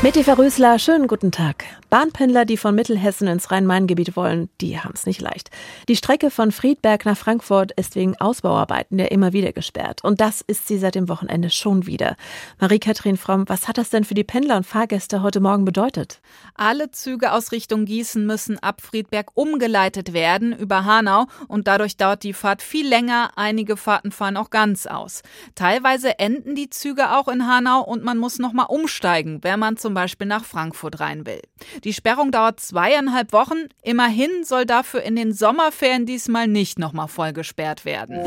Mit Eva Rösler, schönen guten Tag. Bahnpendler, die von Mittelhessen ins Rhein-Main-Gebiet wollen, die haben es nicht leicht. Die Strecke von Friedberg nach Frankfurt ist wegen Ausbauarbeiten ja immer wieder gesperrt. Und das ist sie seit dem Wochenende schon wieder. Marie-Kathrin Fromm, was hat das denn für die Pendler und Fahrgäste heute Morgen bedeutet? Alle Züge aus Richtung Gießen müssen ab Friedberg umgeleitet werden über Hanau und dadurch dauert die Fahrt viel länger. Einige Fahrten fahren auch ganz aus. Teilweise enden die Züge auch in Hanau und man muss nochmal umsteigen, wenn man zum zum Beispiel nach Frankfurt rein will. Die Sperrung dauert zweieinhalb Wochen. Immerhin soll dafür in den Sommerferien diesmal nicht nochmal voll gesperrt werden.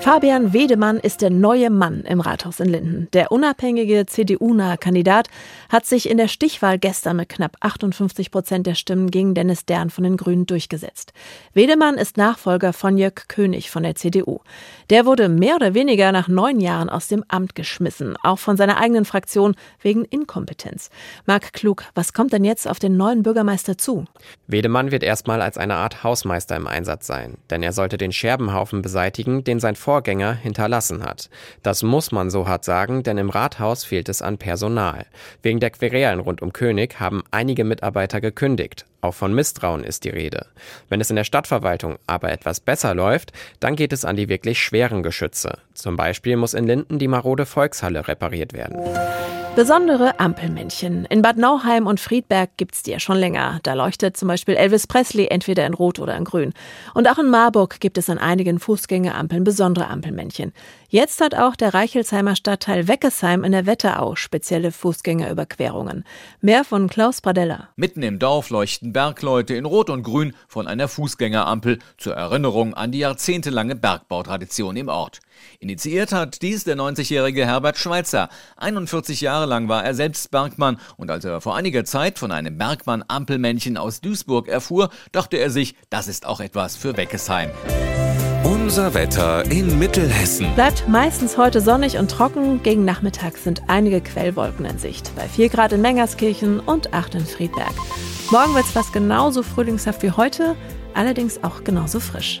Fabian Wedemann ist der neue Mann im Rathaus in Linden. Der unabhängige CDU-nahe Kandidat hat sich in der Stichwahl gestern mit knapp 58 Prozent der Stimmen gegen Dennis Dern von den Grünen durchgesetzt. Wedemann ist Nachfolger von Jörg König von der CDU. Der wurde mehr oder weniger nach neun Jahren aus dem Amt geschmissen, auch von seiner eigenen Fraktion wegen Inkompetenz. Inkompetenz. Marc Klug, was kommt denn jetzt auf den neuen Bürgermeister zu? Wedemann wird erstmal als eine Art Hausmeister im Einsatz sein, denn er sollte den Scherbenhaufen beseitigen, den sein Vorgänger hinterlassen hat. Das muss man so hart sagen, denn im Rathaus fehlt es an Personal. Wegen der Querelen rund um König haben einige Mitarbeiter gekündigt. Auch von Misstrauen ist die Rede. Wenn es in der Stadtverwaltung aber etwas besser läuft, dann geht es an die wirklich schweren Geschütze. Zum Beispiel muss in Linden die marode Volkshalle repariert werden. Besondere Ampelmännchen. In Bad Nauheim und Friedberg gibt's die ja schon länger. Da leuchtet zum Beispiel Elvis Presley entweder in Rot oder in Grün. Und auch in Marburg gibt es an einigen Fußgängerampeln besondere Ampelmännchen. Jetzt hat auch der Reichelsheimer Stadtteil Weckesheim in der Wetterau spezielle Fußgängerüberquerungen. Mehr von Klaus Bradella. Mitten im Dorf leuchten Bergleute in Rot und Grün von einer Fußgängerampel zur Erinnerung an die jahrzehntelange Bergbautradition im Ort. Initiiert hat dies der 90-jährige Herbert Schweitzer. 41 Jahre lang war er selbst Bergmann und als er vor einiger Zeit von einem Bergmann-Ampelmännchen aus Duisburg erfuhr, dachte er sich, das ist auch etwas für Weckesheim. Unser Wetter in Mittelhessen. Bleibt meistens heute sonnig und trocken. Gegen Nachmittag sind einige Quellwolken in Sicht. Bei 4 Grad in Mengerskirchen und 8 in Friedberg. Morgen wird es fast genauso frühlingshaft wie heute, allerdings auch genauso frisch.